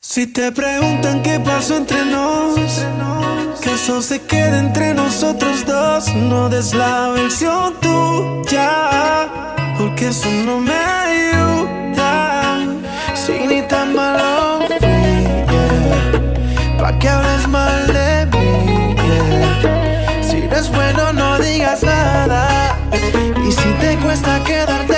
Si te preguntan qué pasó entre nos, que eso se quede entre nosotros dos, no des la versión tuya, porque eso no me ayuda. Si ni tan malo fui, pa' que hables mal de mí. Si no es bueno, no digas nada, y si te cuesta quedarte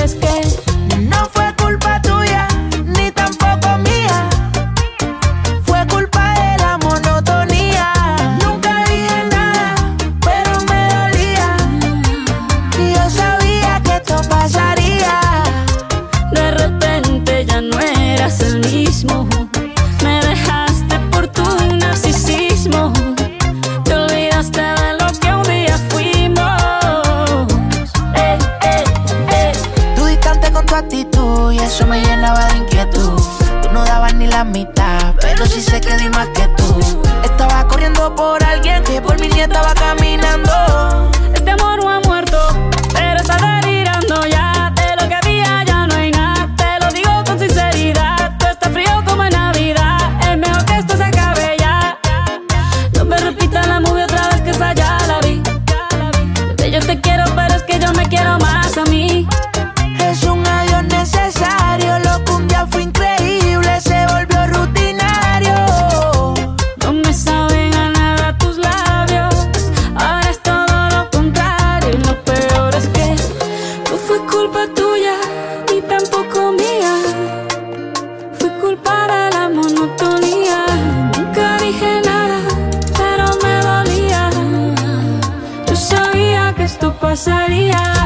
culpa tuya ni tampoco mía. fui culpa de la monotonía. Nunca dije nada, pero me dolía. Yo sabía que esto pasaría.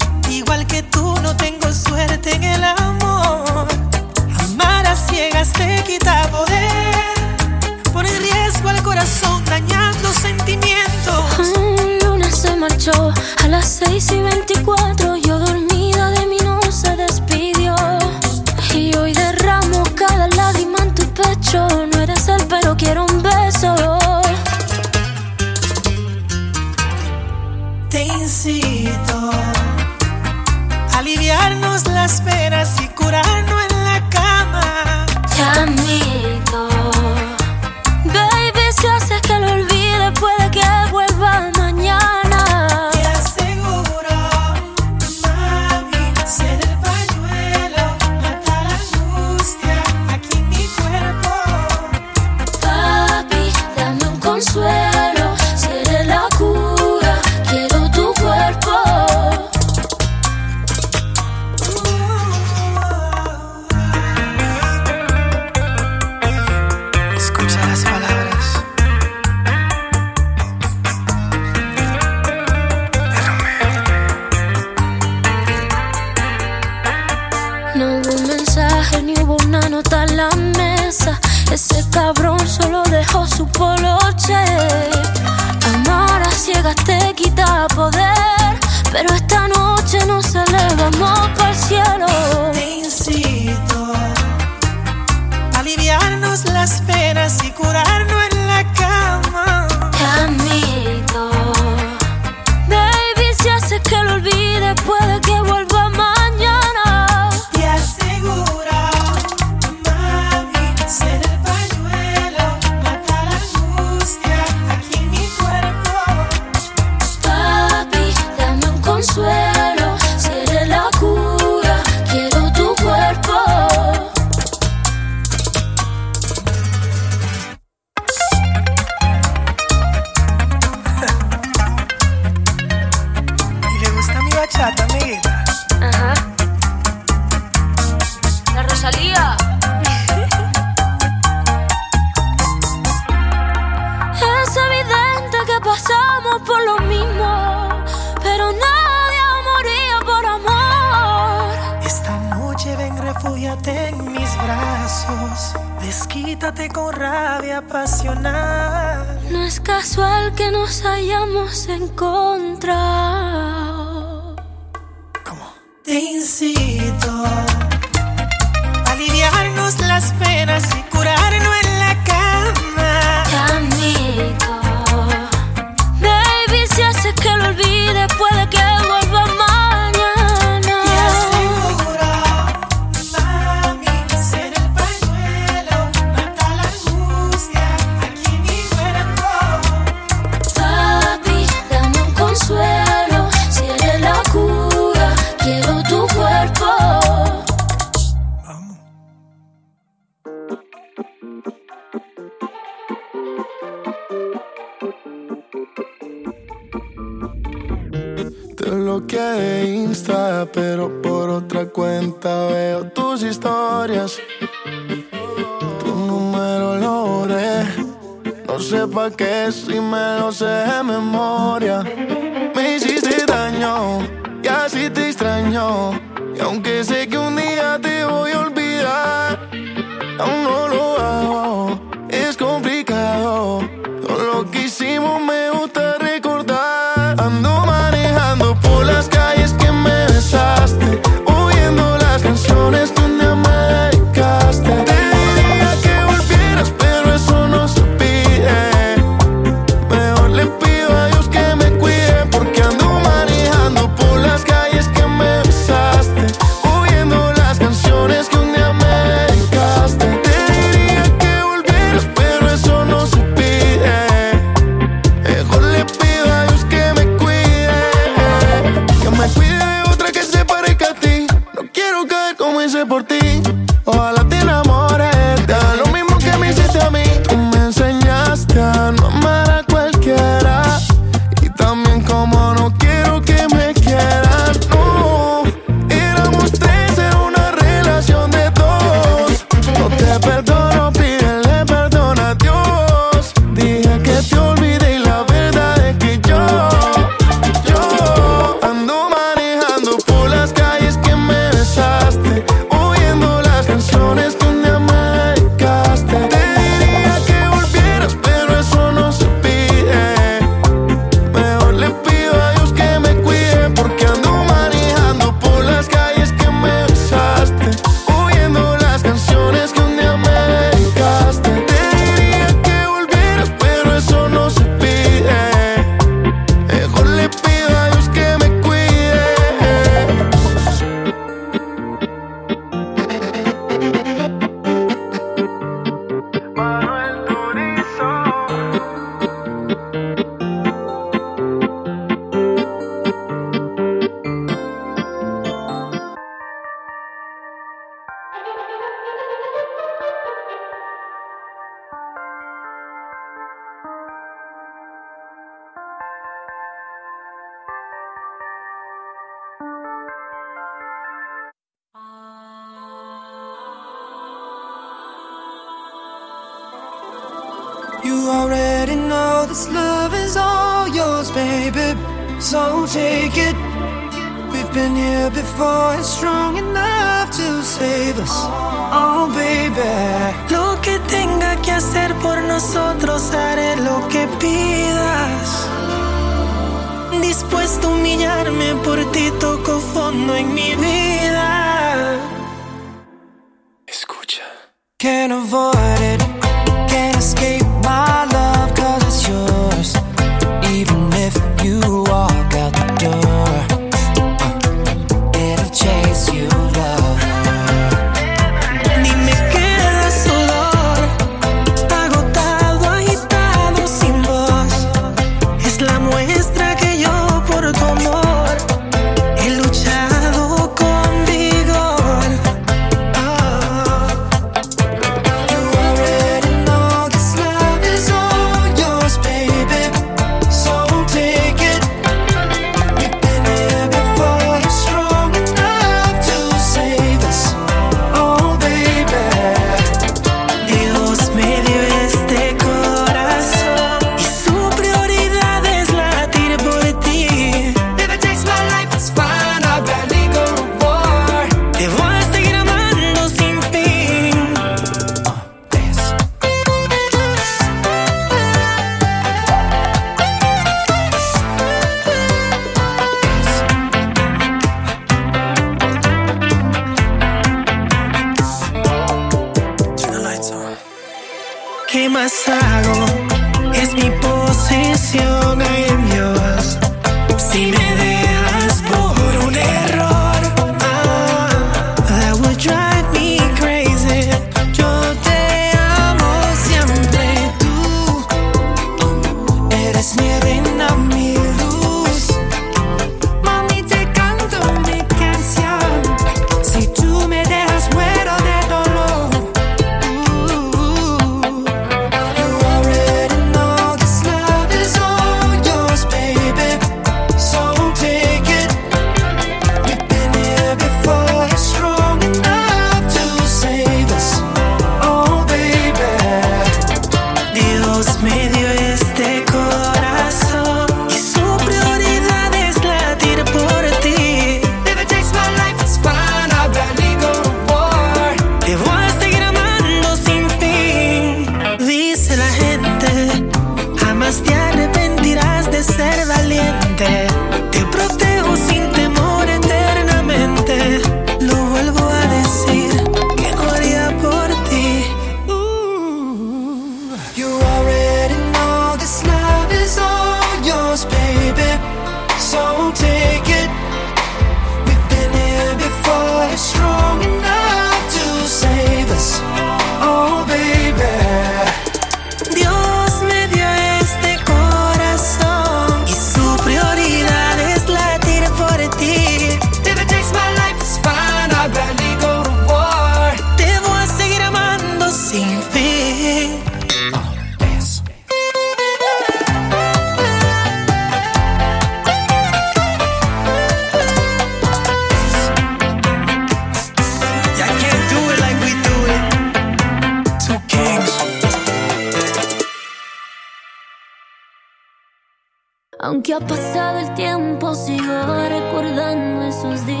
Aunque ha pasado el tiempo, sigo recordando esos días.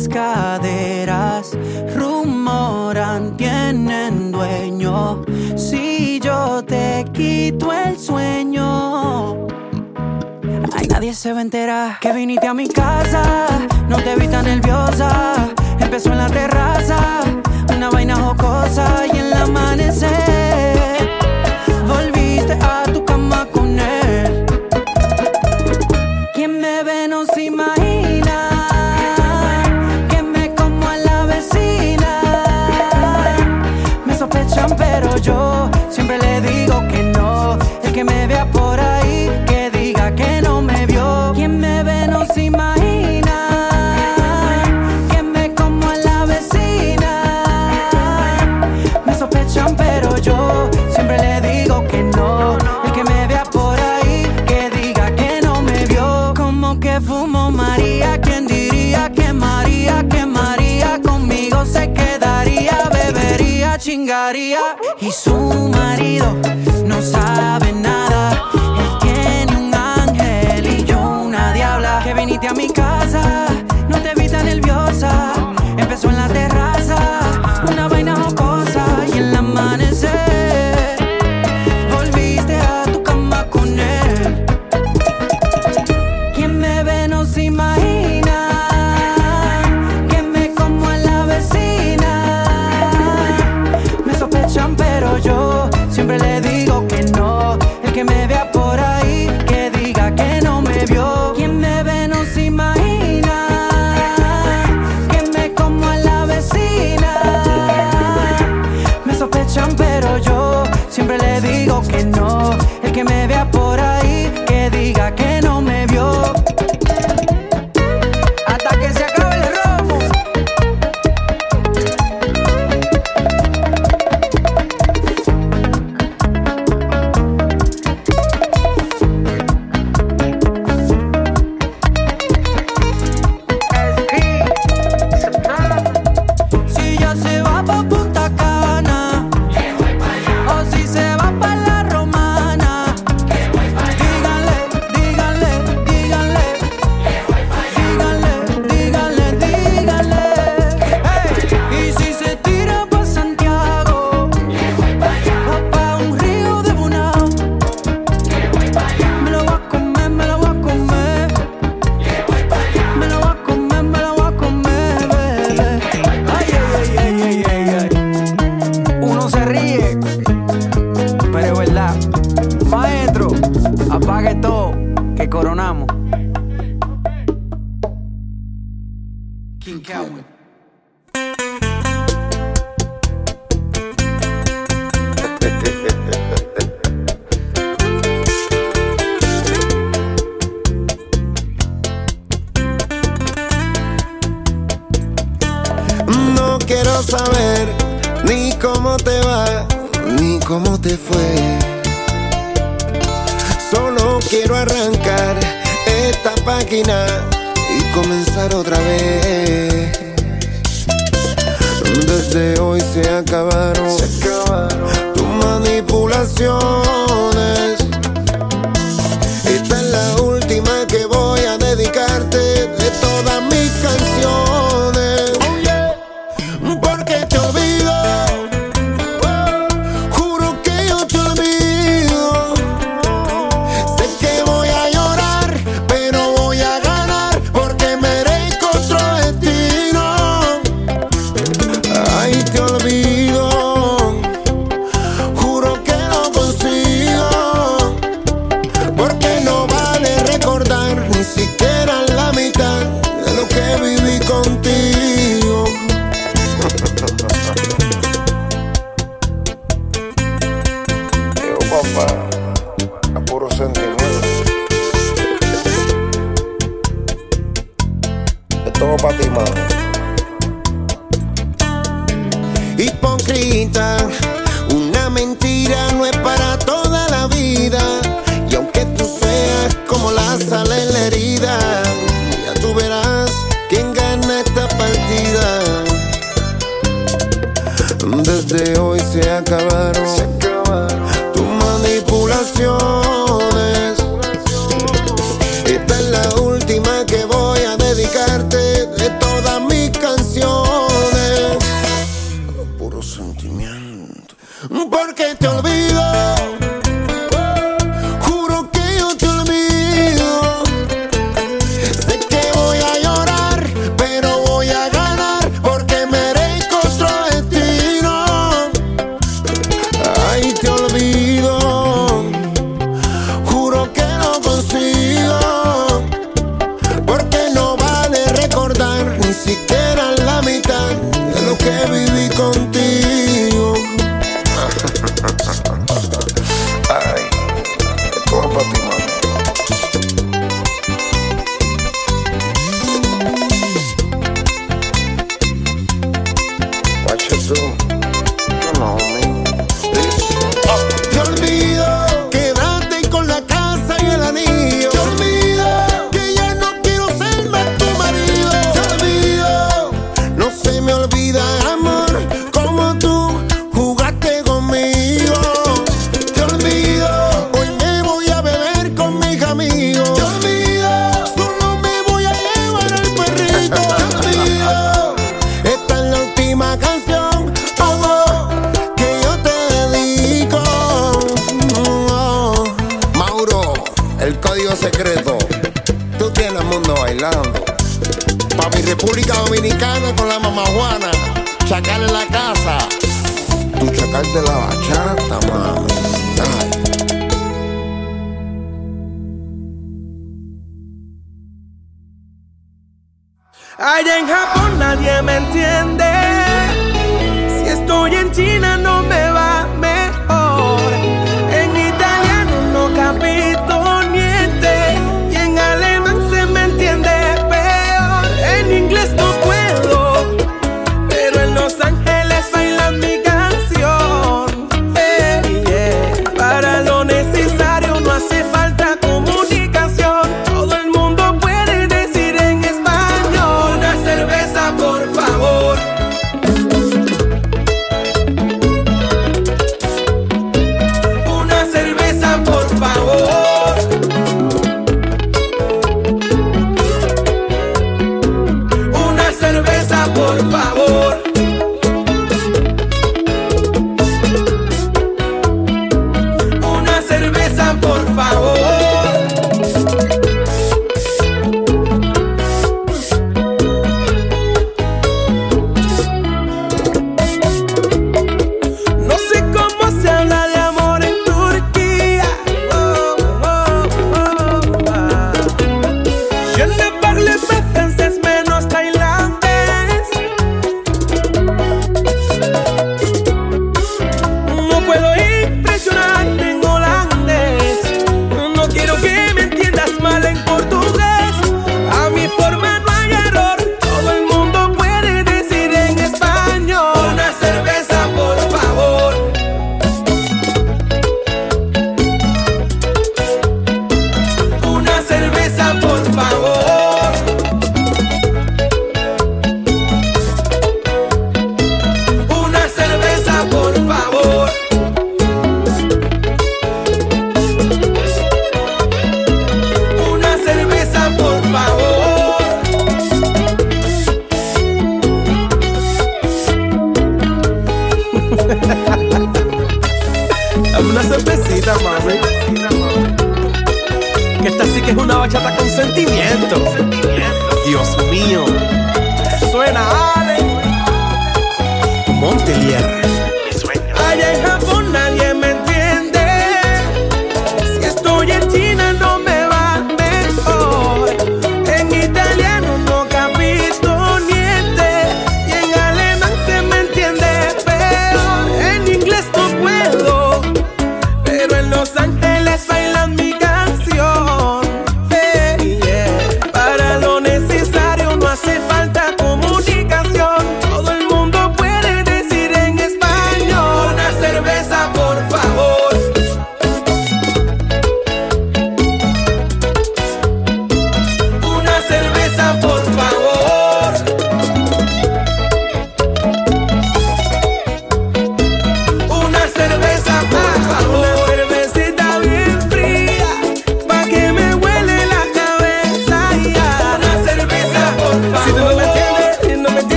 las caderas rumoran, tienen dueño. Si yo te quito el sueño, ay, nadie se va a enterar que viniste a mi casa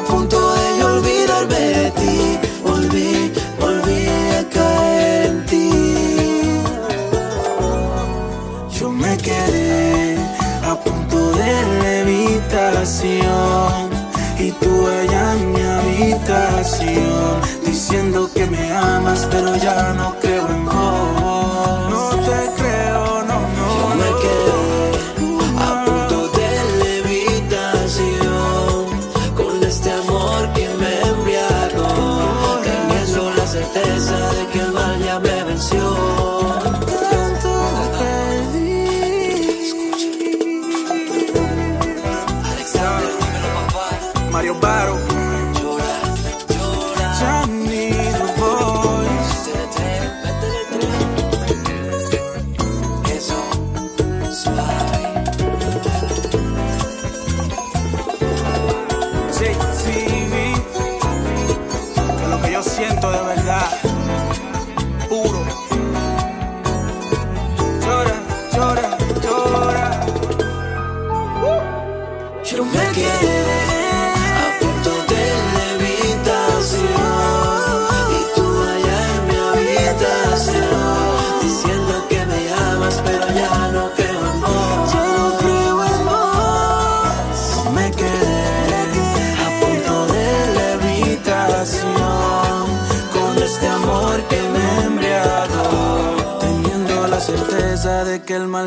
a punto de yo olvidarme de ti. Volví, volví a caer en ti. Yo me quedé a punto de levitación y tú allá en mi habitación diciendo que me amas, pero ya no creo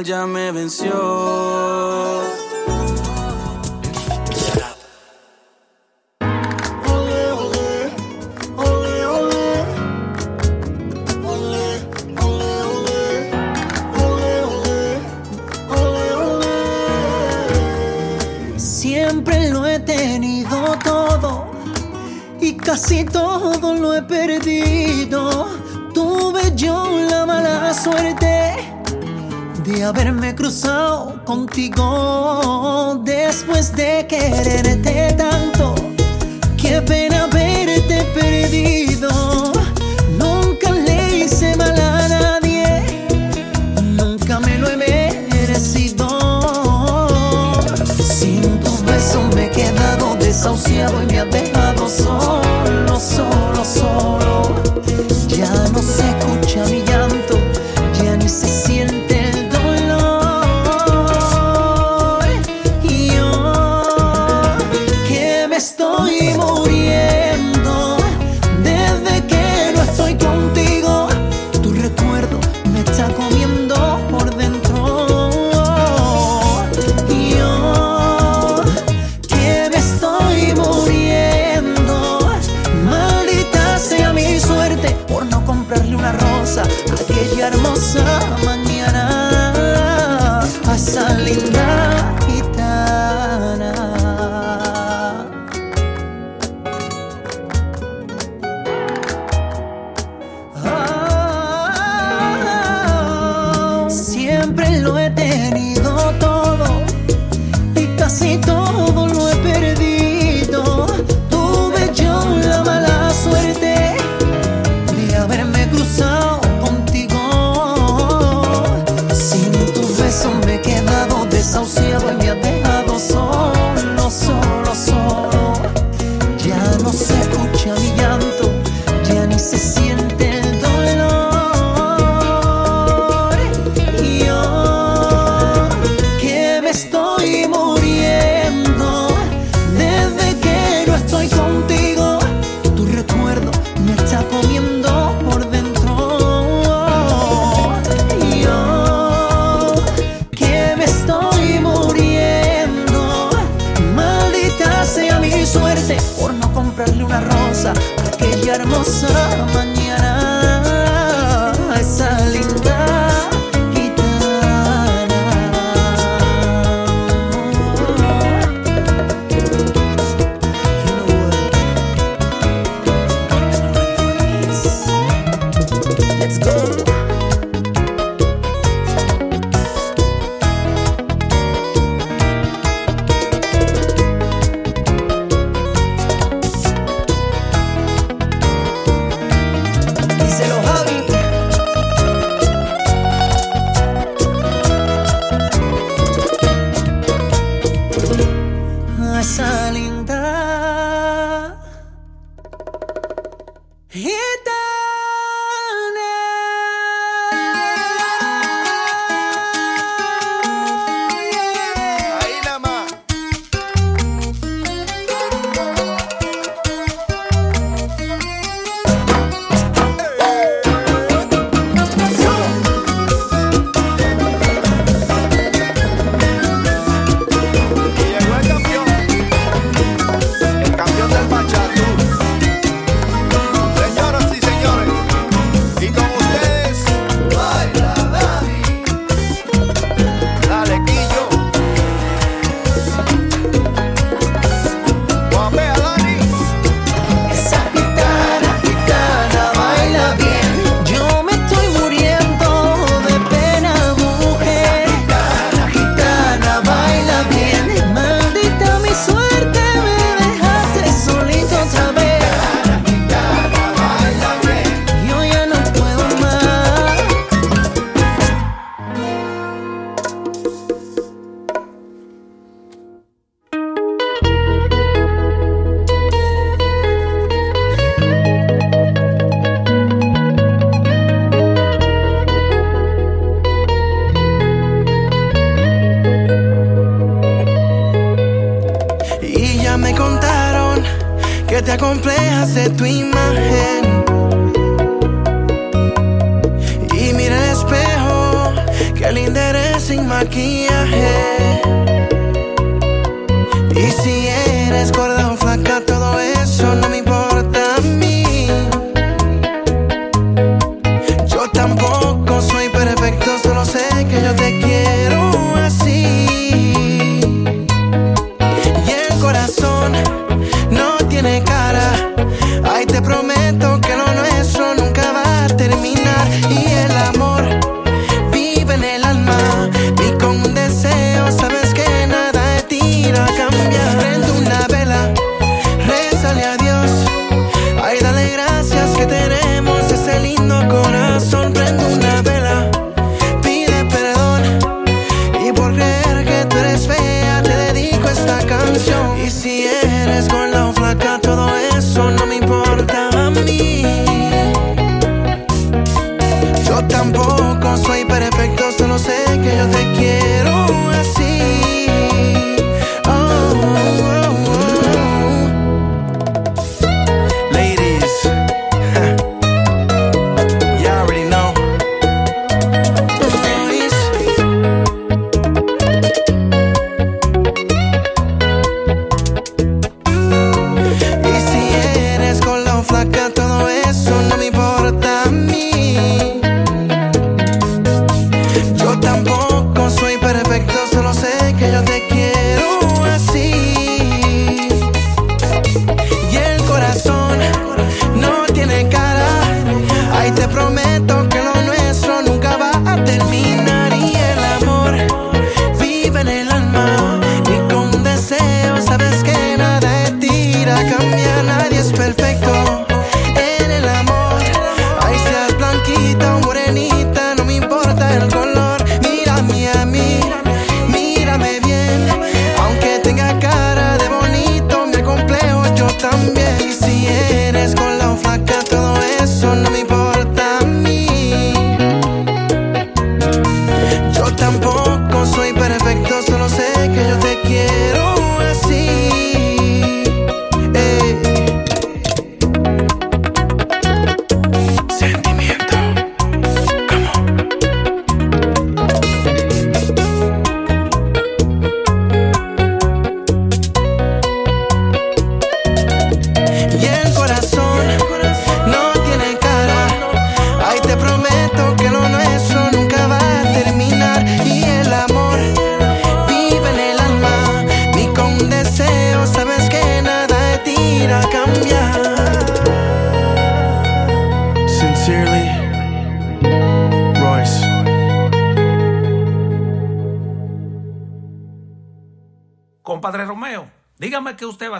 ya me venció. Siempre lo he tenido todo y casi todo lo he perdido. Tuve yo la mala suerte de haberme cruzado contigo después de quererte tanto. Qué pena verte perdido.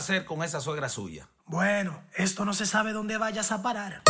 hacer con esa suegra suya? Bueno, esto no se sabe dónde vayas a parar.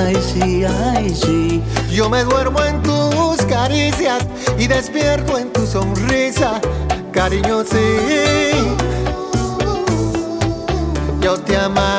ay sí, ay sí. Yo me duermo en tus caricias y despierto en tu sonrisa, cariño sí. Yo te amo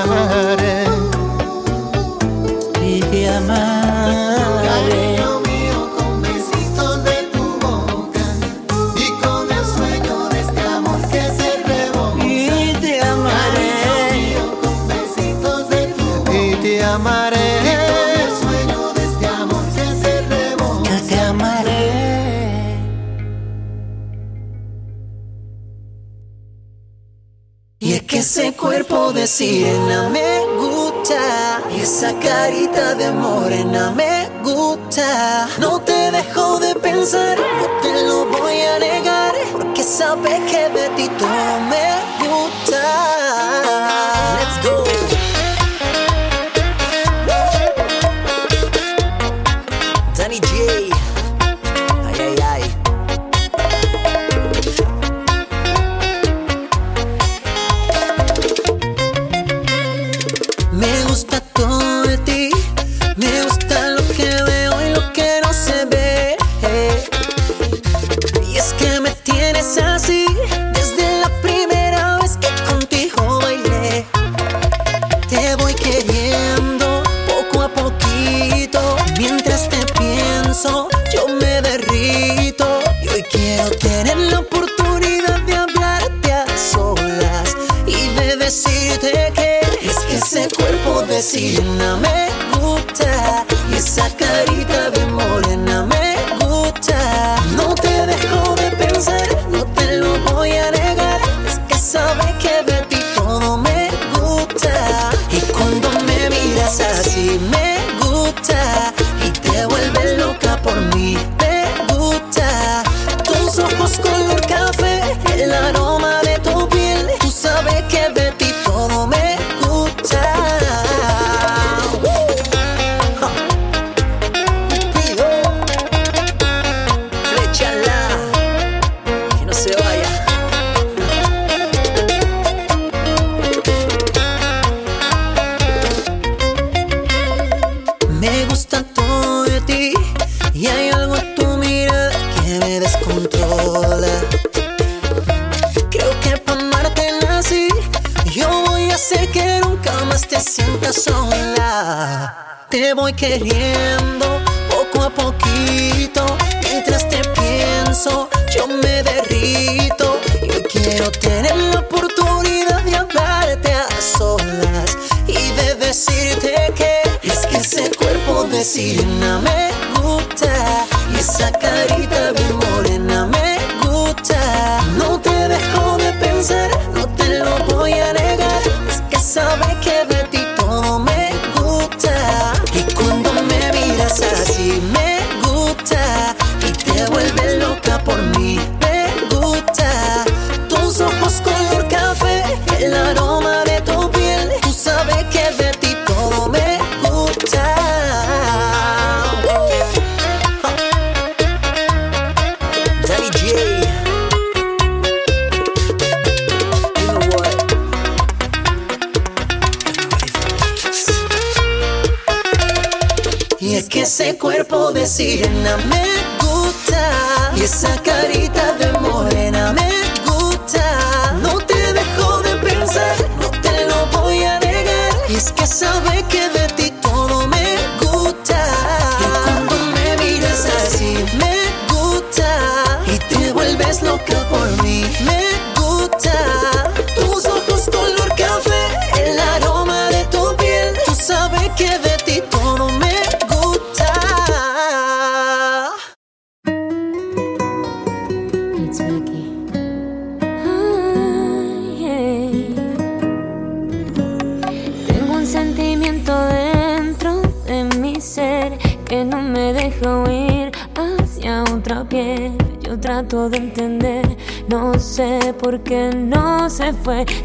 cuerpo de sirena me gusta. y Esa carita de morena me gusta. No te dejo de pensar, no te lo voy a negar. Porque sabes que de ti todo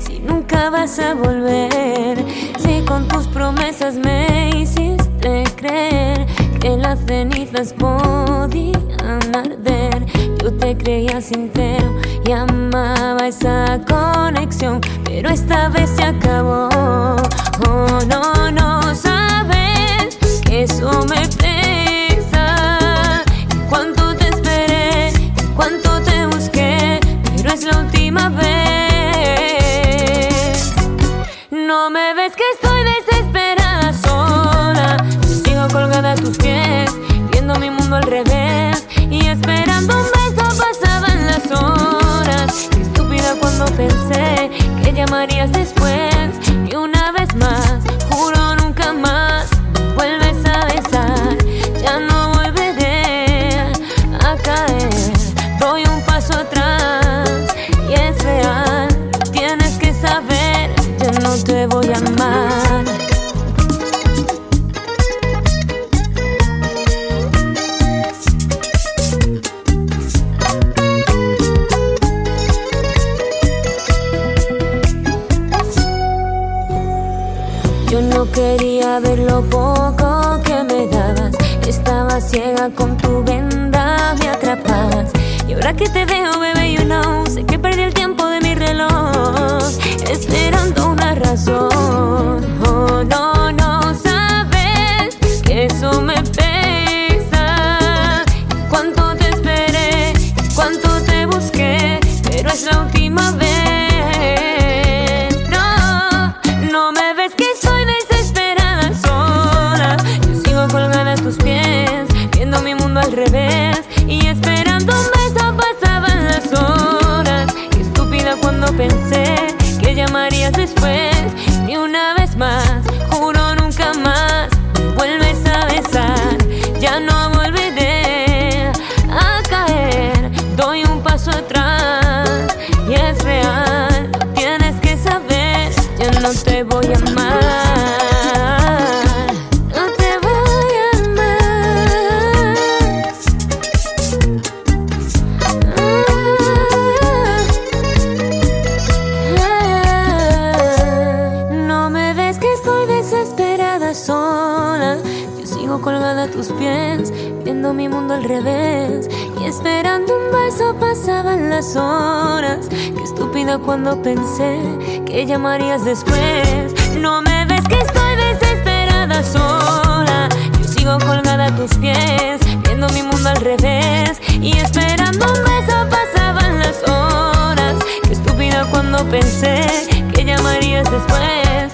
si nunca vas a volver? es que estoy desesperada sola. Sigo colgada a tus pies, viendo mi mundo al revés y esperando un beso pasaban las horas. Qué estúpida cuando pensé que llamarías después y una vez más, juro nunca más. para que te vean this way. cuando pensé que llamarías después. No me ves que estoy desesperada sola. Yo sigo colgada a tus pies, viendo mi mundo al revés y esperando un beso pasaban las horas. Qué estúpida cuando pensé que llamarías después.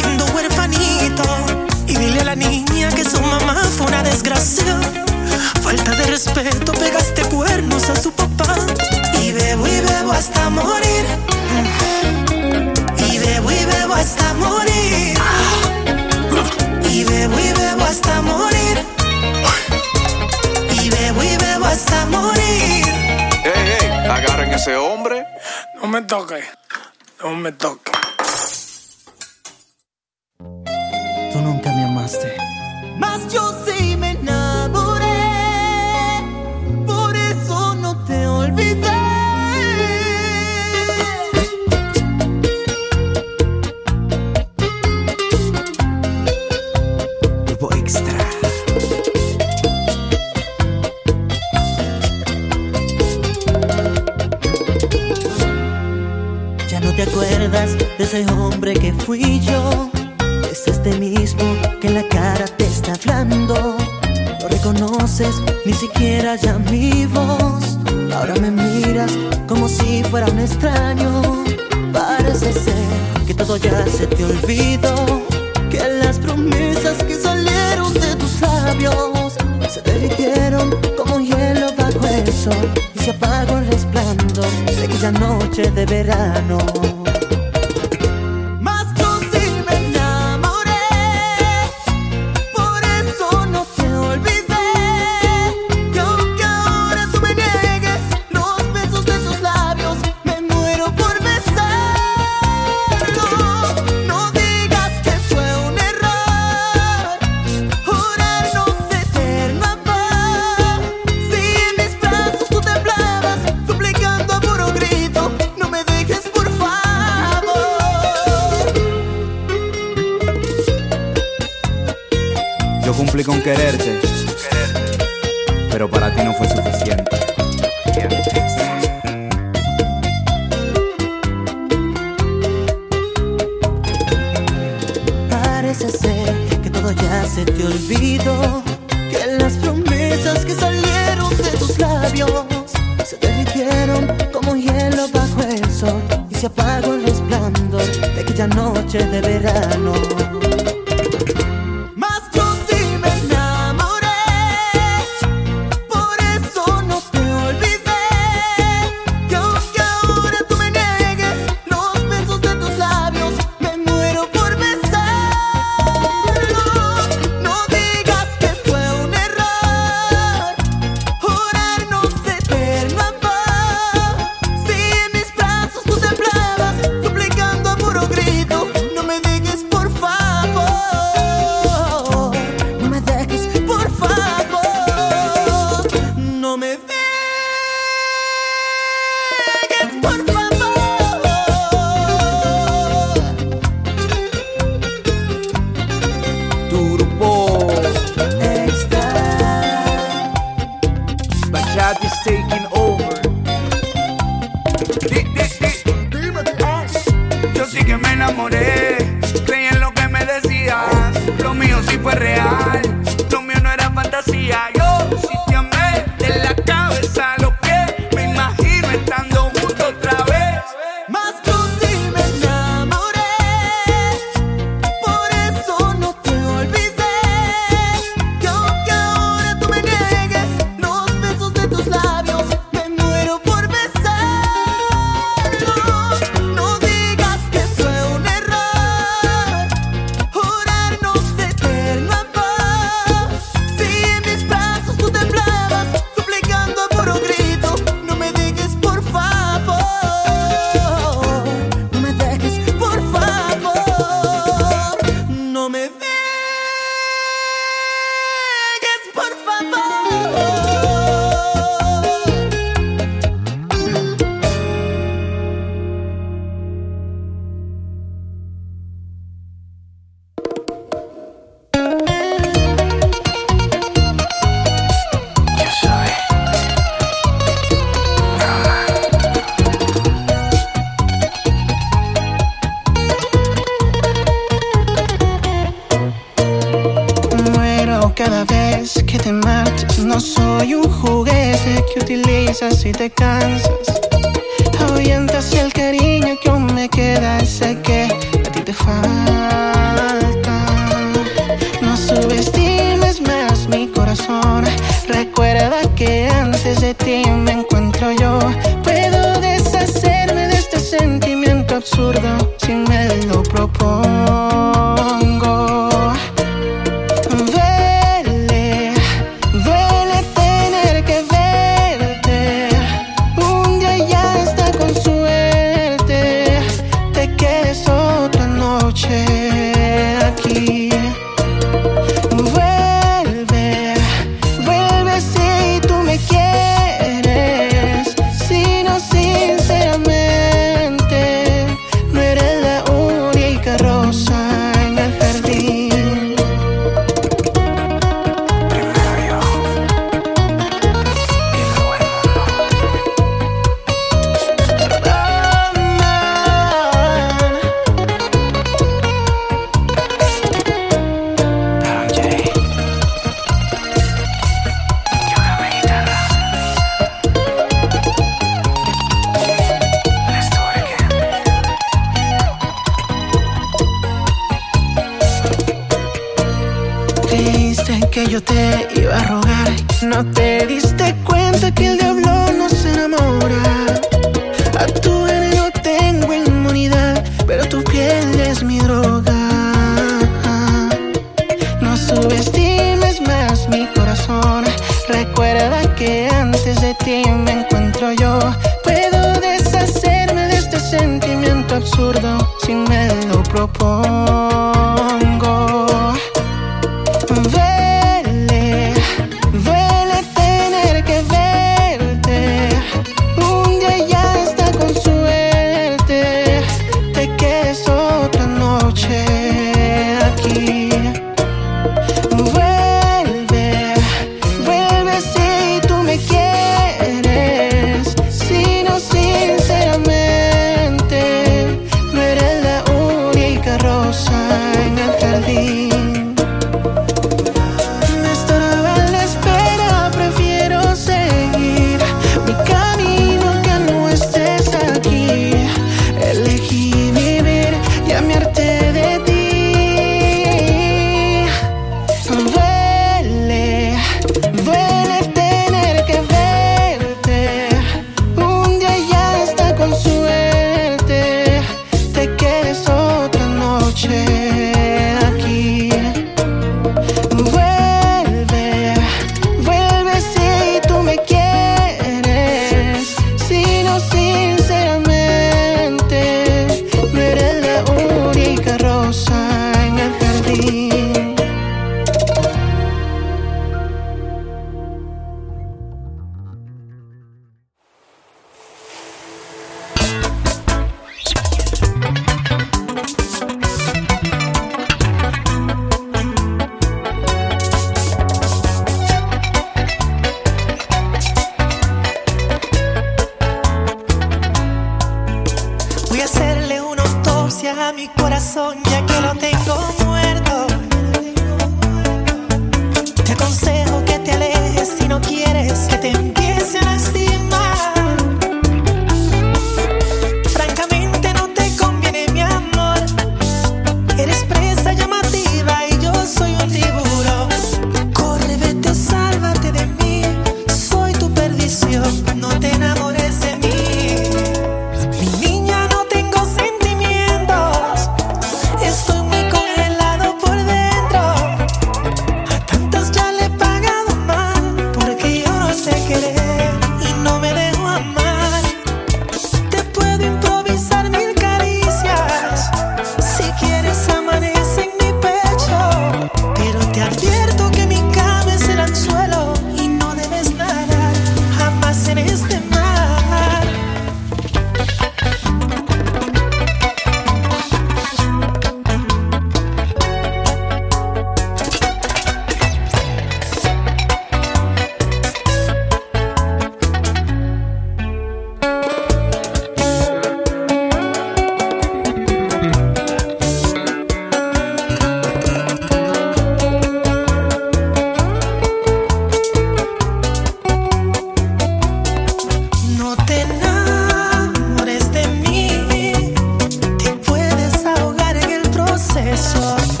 É começou.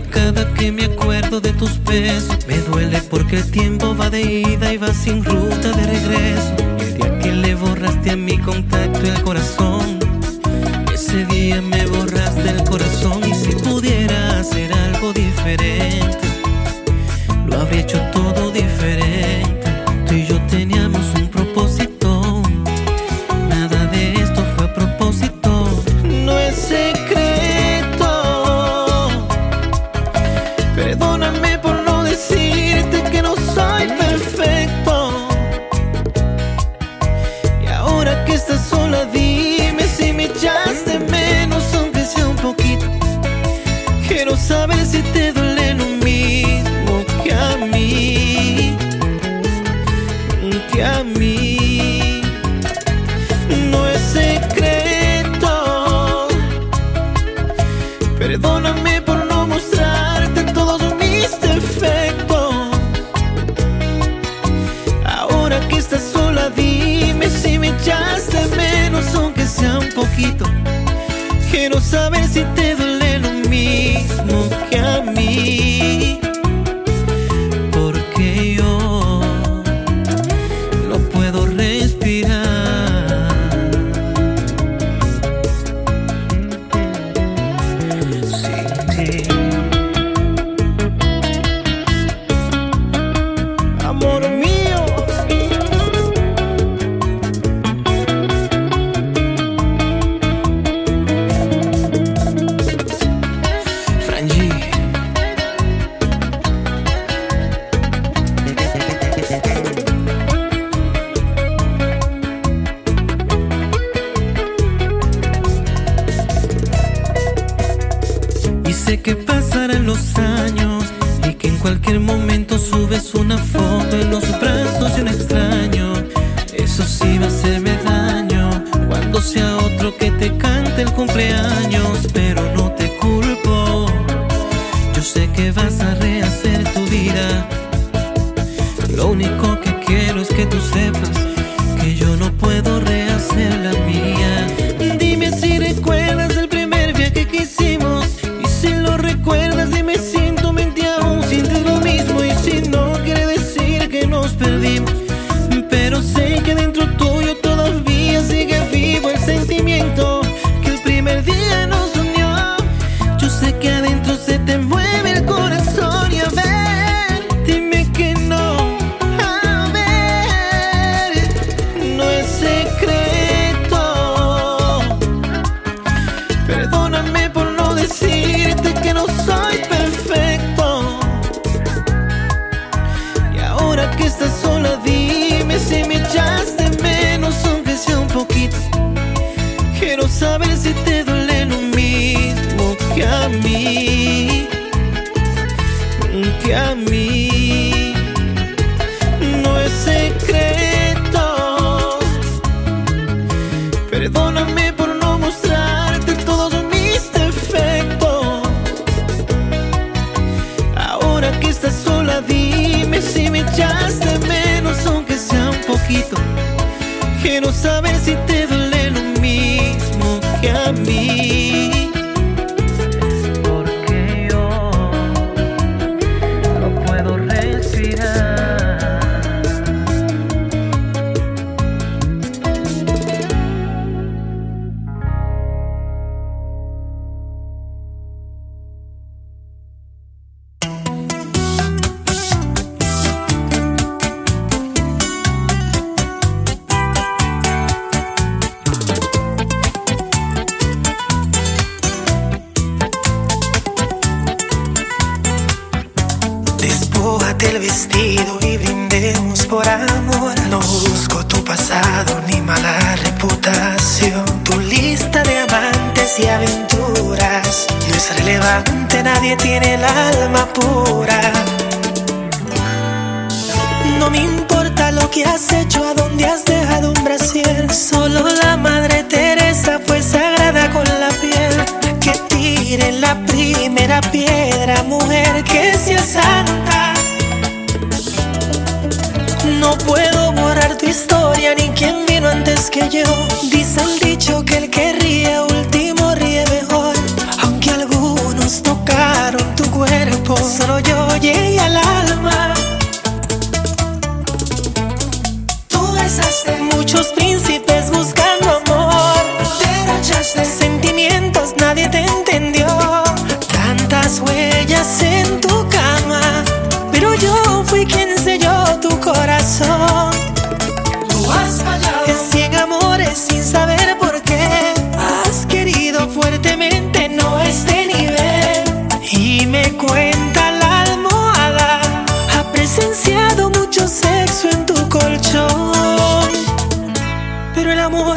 cada que me acuerdo de tus besos. Me duele porque el tiempo va de ida y va sin ruta de regreso. Y el día que le borraste a mi contacto el corazón, ese día me borraste el corazón. Y si pudiera hacer algo diferente, lo habría hecho todo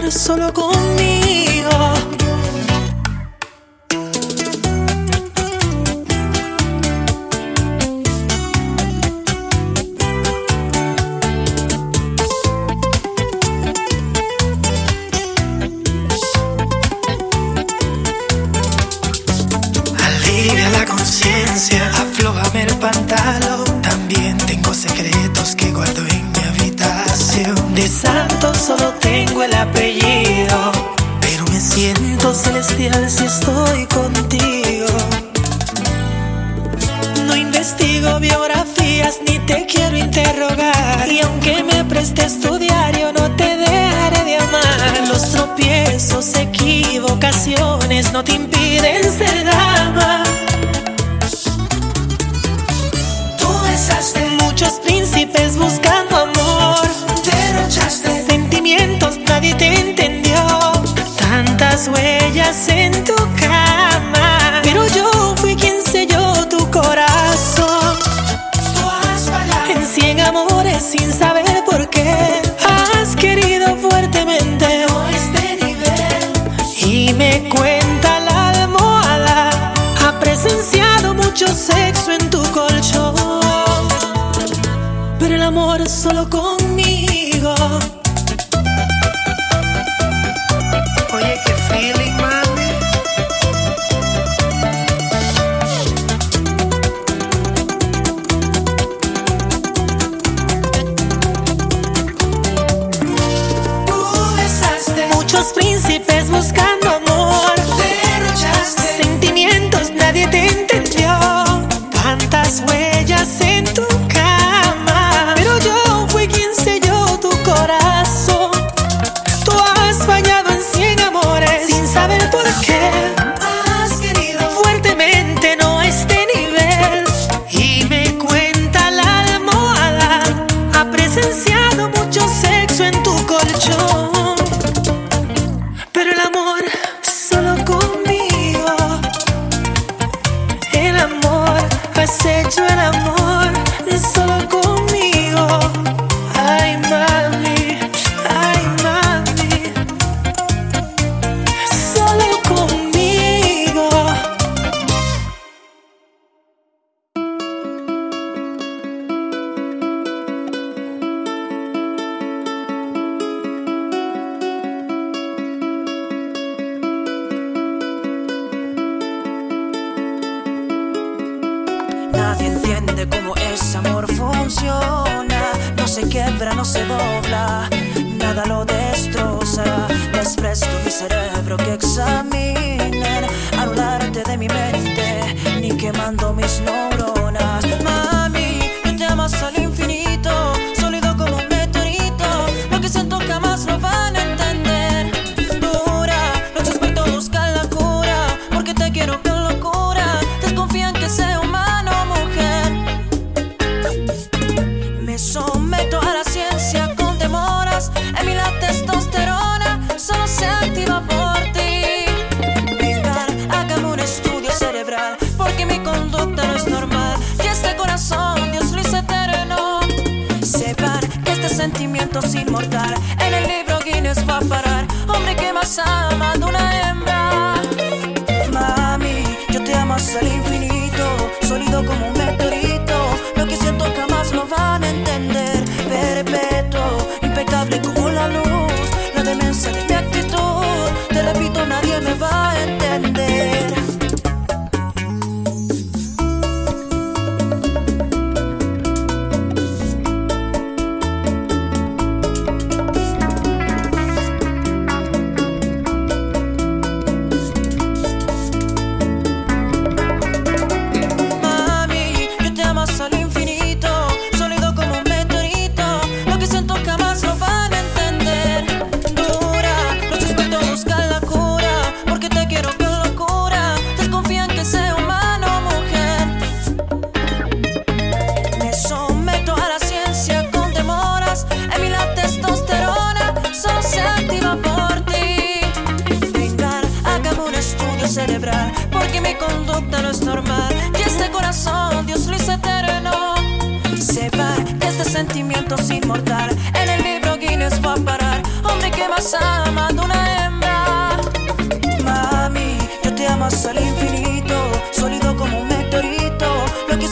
solo conmigo.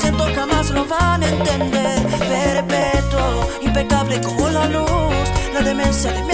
siento jamás lo van a entender. Perpetuo, impecable como la luz, la demencia de mi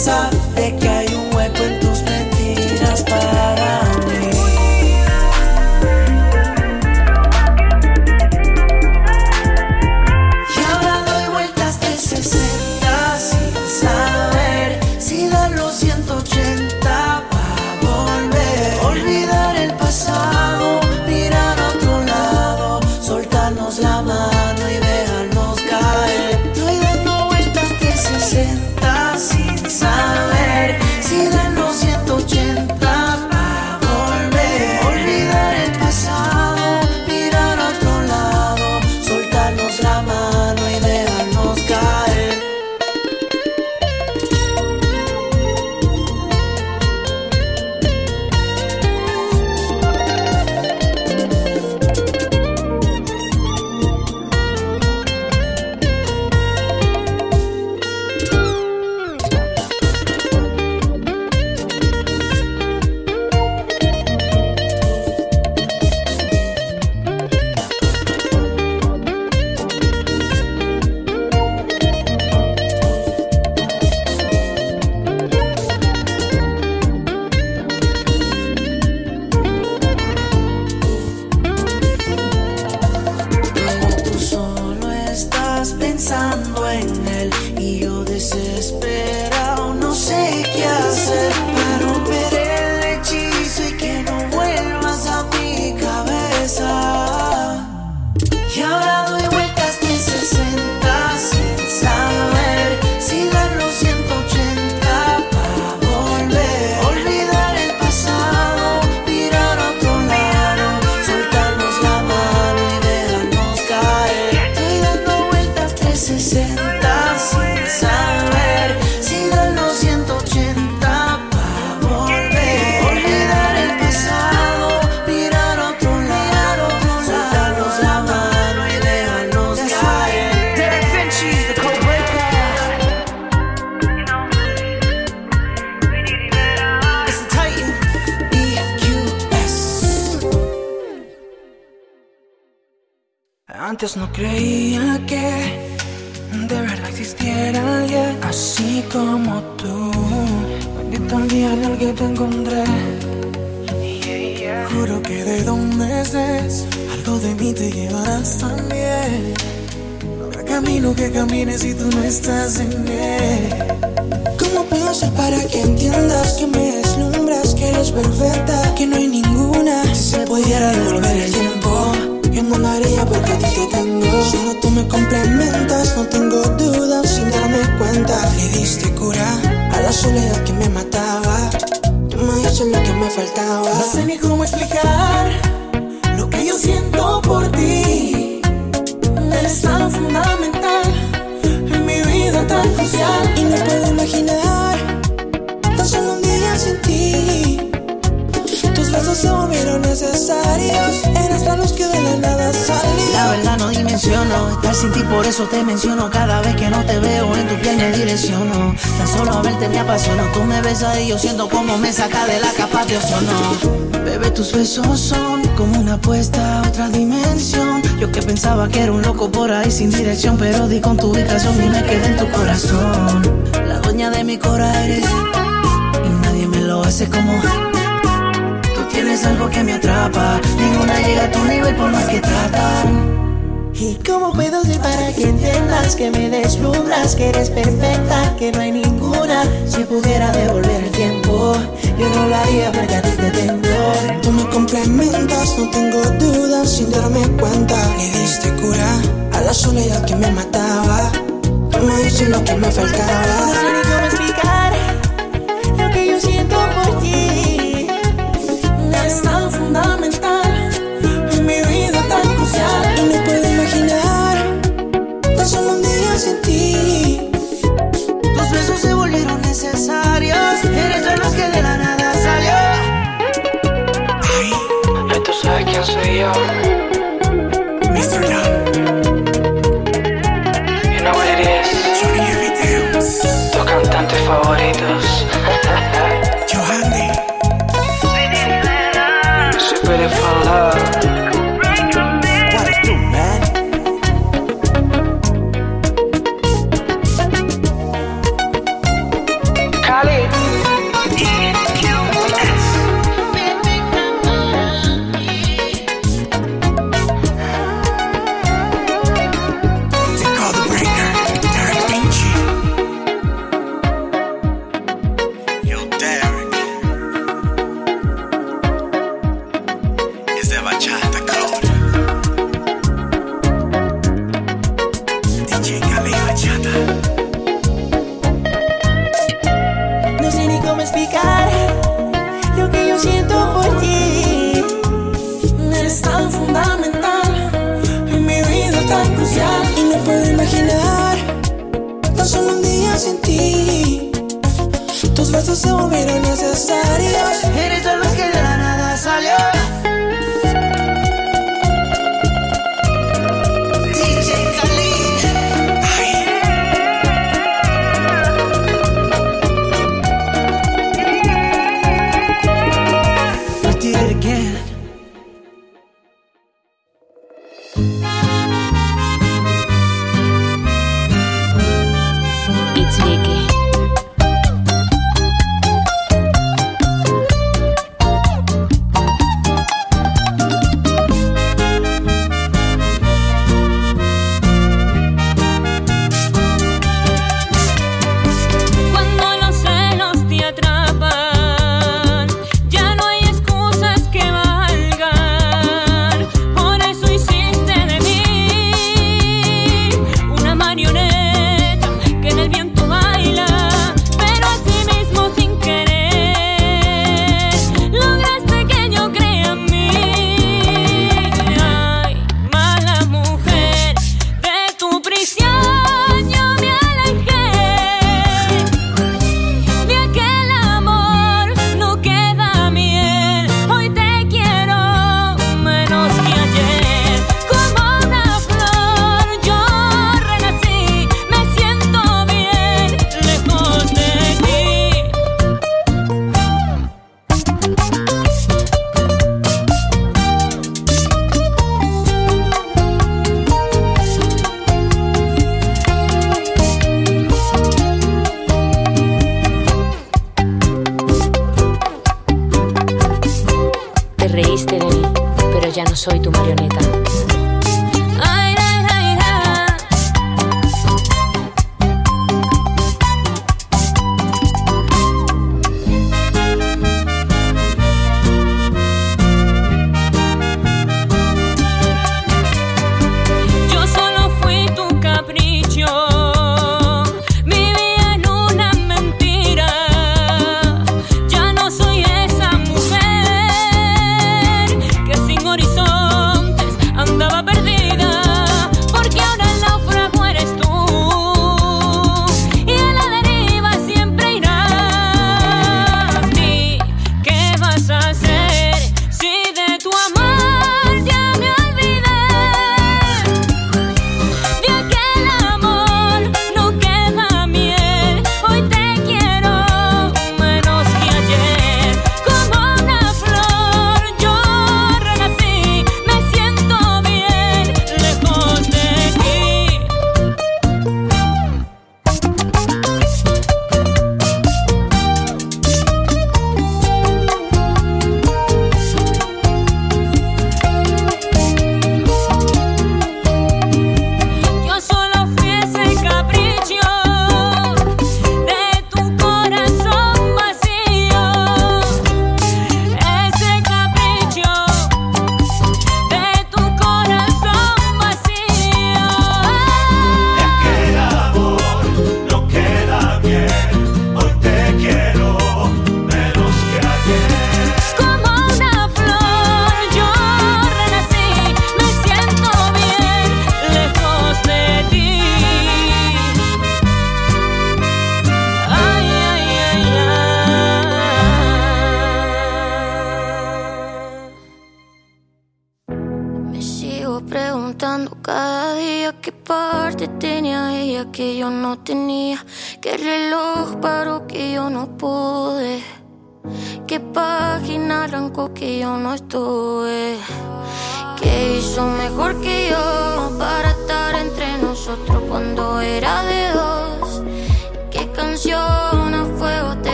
pensar. lo que yo siento por ti. Eres tan fundamental en mi vida, tan crucial. Y no puedo imaginar tan solo un día sin ti. Tus besos se volvieron necesarios. Eres la luz que de la nada salió.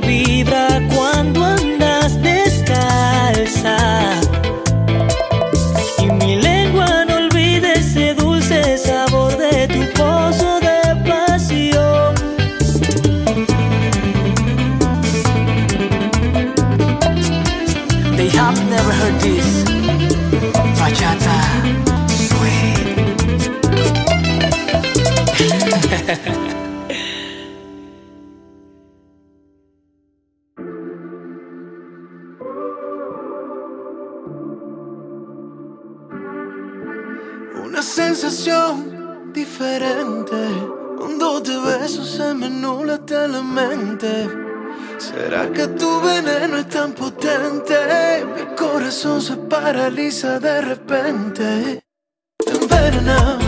Vibra cuando paraliza de repente. Envenenado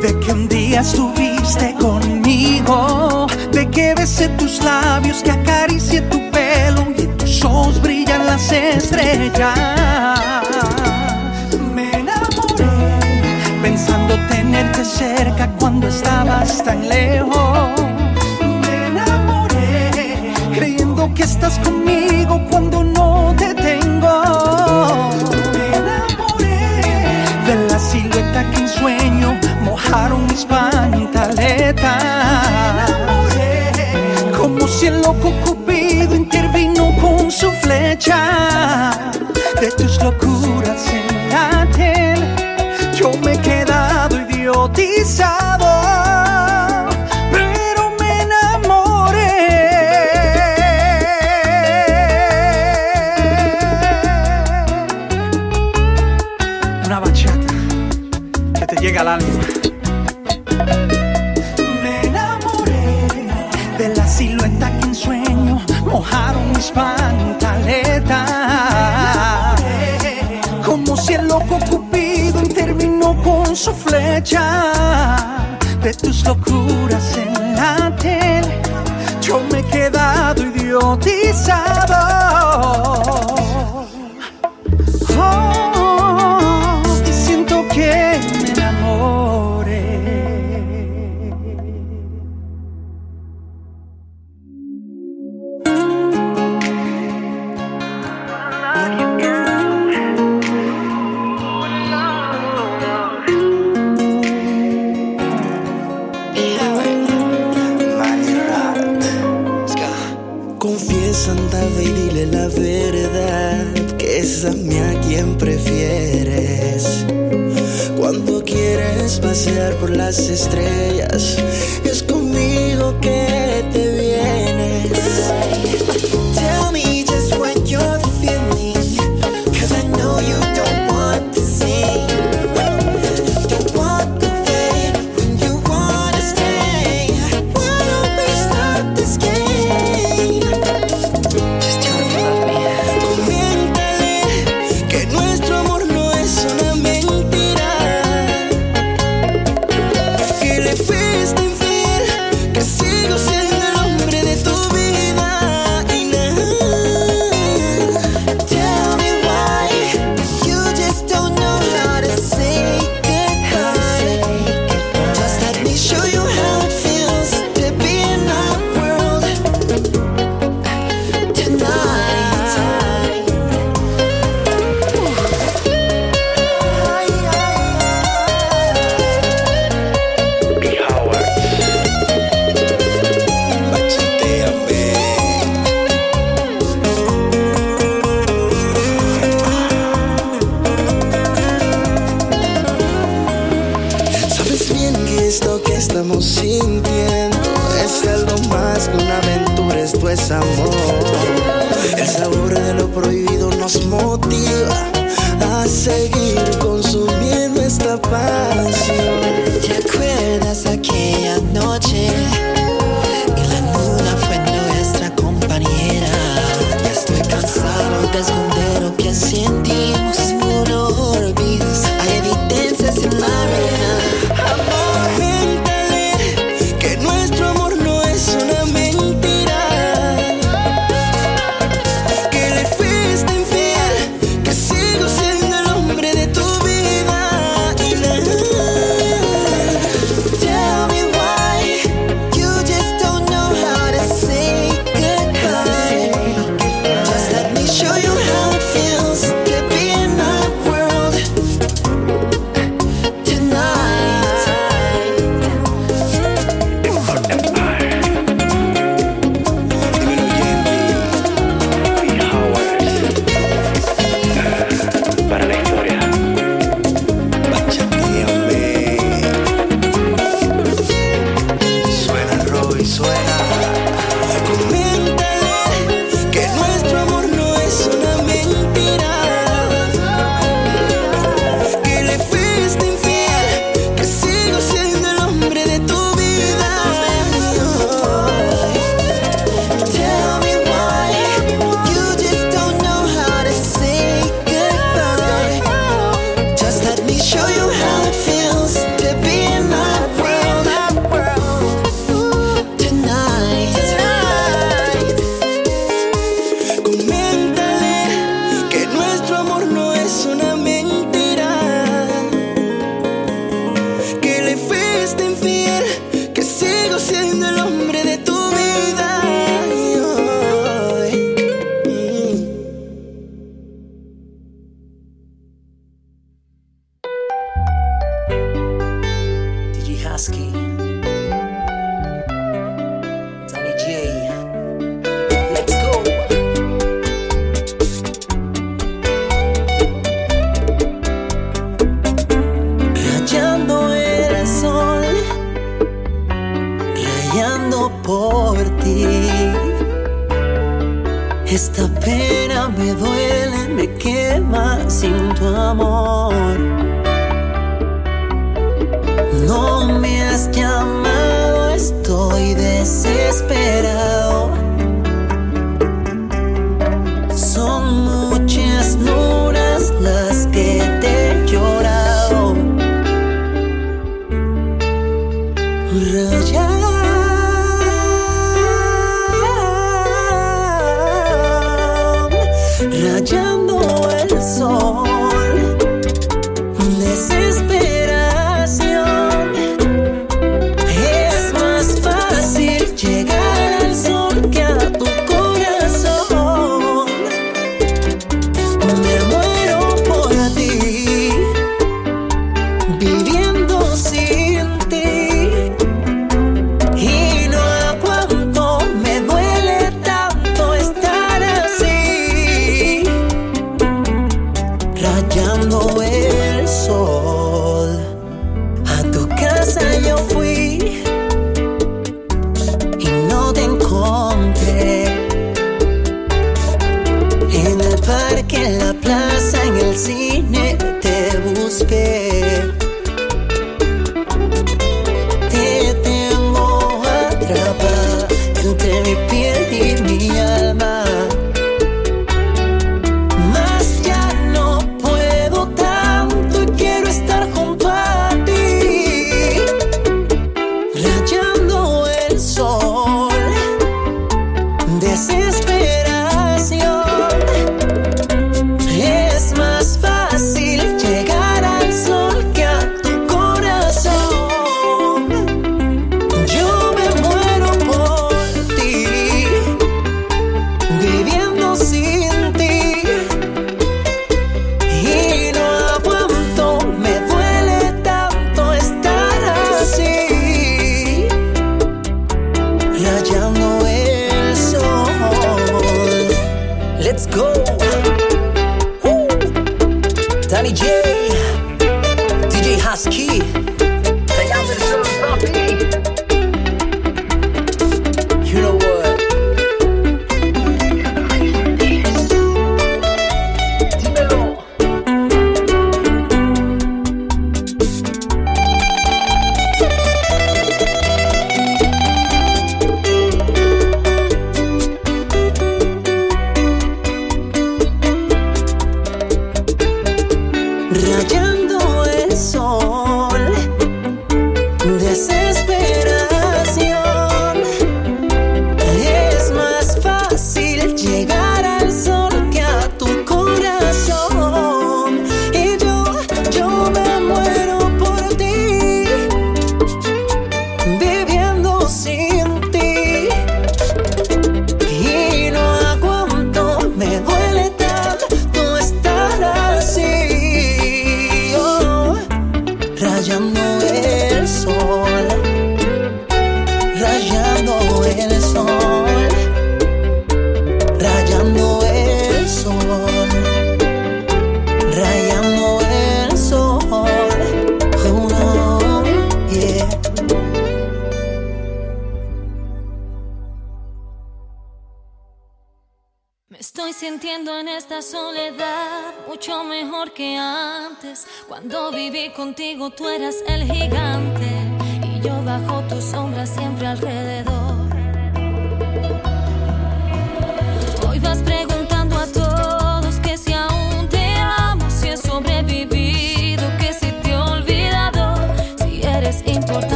de que un día estuviste conmigo, de que besé tus labios, que acaricié tu pelo y en tus ojos brillan las estrellas. Me enamoré pensando tenerte cerca cuando estabas tan lejos. Me enamoré creyendo que estás conmigo mis pantaletas. Como si el loco Cupido intervino con su flecha. De tus locuras en la tele, yo me he quedado idiotizado. Como si el loco Cupido intervino con su flecha. De tus locuras en la tele, yo me he quedado idiotizado. conmigo.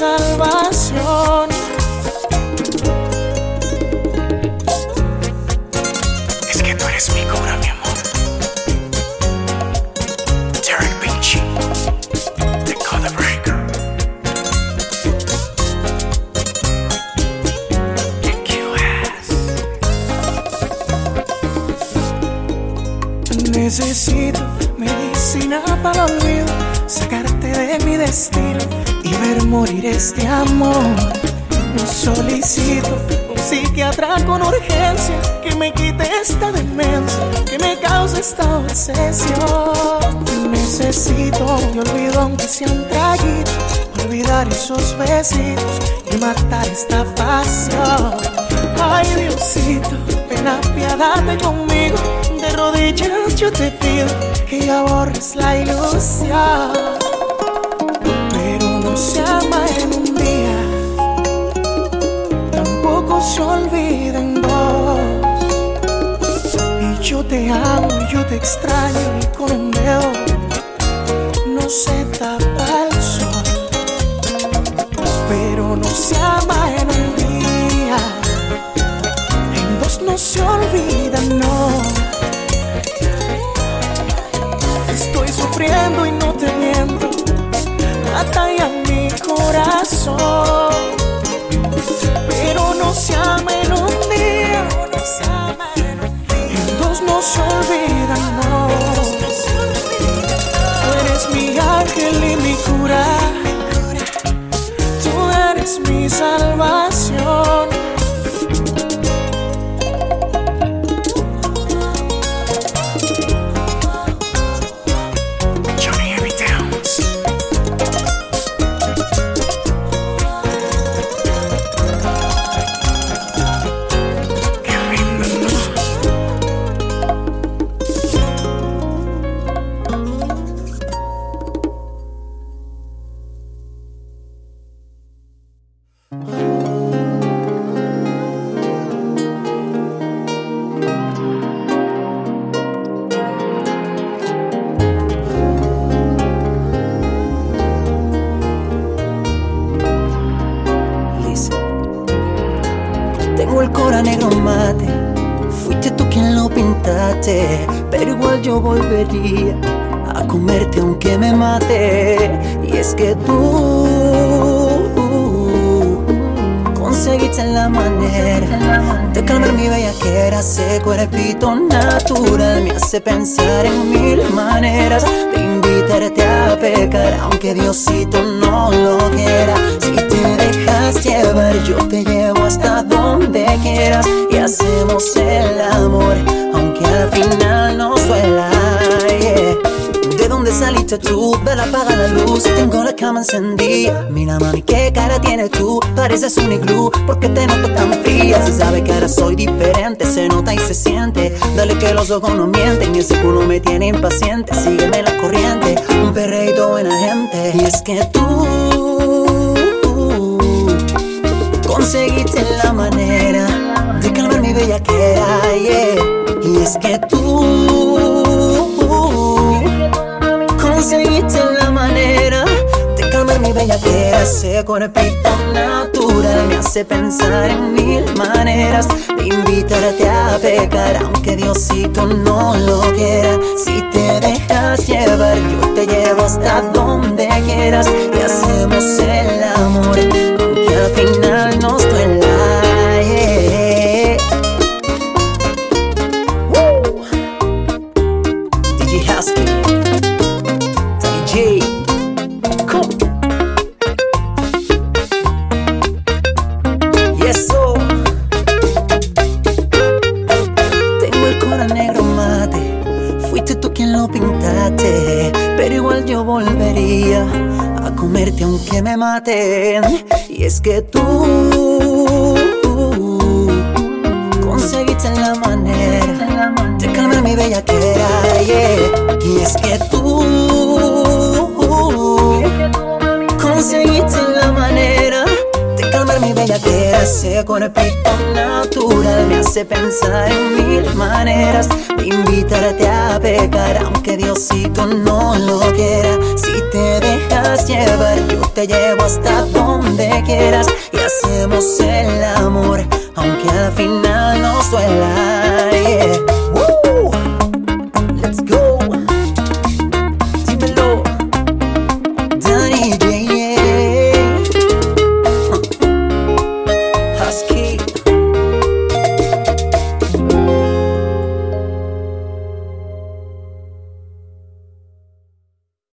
salvar. este amor. No solicito un psiquiatra con urgencia que me quite esta demencia, que me cause esta obsesión. Necesito y olvido aunque sea un traguito, olvidar esos besitos y matar esta pasión. Ay Diosito, ven a piadarte conmigo, de rodillas yo te pido que ya la ilusión. Pero no seas se olviden dos. Y yo te amo yo te extraño y con un hace pensar en mil maneras de invitarte a pecar, aunque Diosito no lo quiera. Si te dejas llevar, yo te llevo hasta donde quieras y hacemos el amor, aunque al final no suela. ¿De saliste tú? Ven, apaga la luz. Tengo la cama encendida. Mira, mami, qué cara tienes tú. Pareces un iglú. ¿Por qué te noto tan fría? Si sabes que ahora soy diferente, se nota y se siente. Dale que los ojos no mienten. Ese culo me tiene impaciente. Sígueme la corriente. Un perreíto buena gente. Y es que tú conseguiste la manera de calmar mi bellaquera. Yeah. Y es que tú conseguiste la manera de calmar mi bellaquera. Ese cuerpito natural me hace pensar en mil maneras de invitarte a pecar, aunque Diosito no lo quiera. Si te dejas llevar, yo te llevo hasta donde quieras y hacemos el amor, aunque al final nos duela. Maten. Y es que tú conseguiste la manera de calmar mi bellaquera. yeah. Y es que tú conseguiste la manera de calmar mi bellaquera. Ese cuerpito natural me hace pensar en mil maneras de invitarte a pecar, aunque Diosito no lo quiera. Si te quieras llevar, yo te llevo hasta donde quieras y hacemos el amor, aunque al final no suela. Yeah.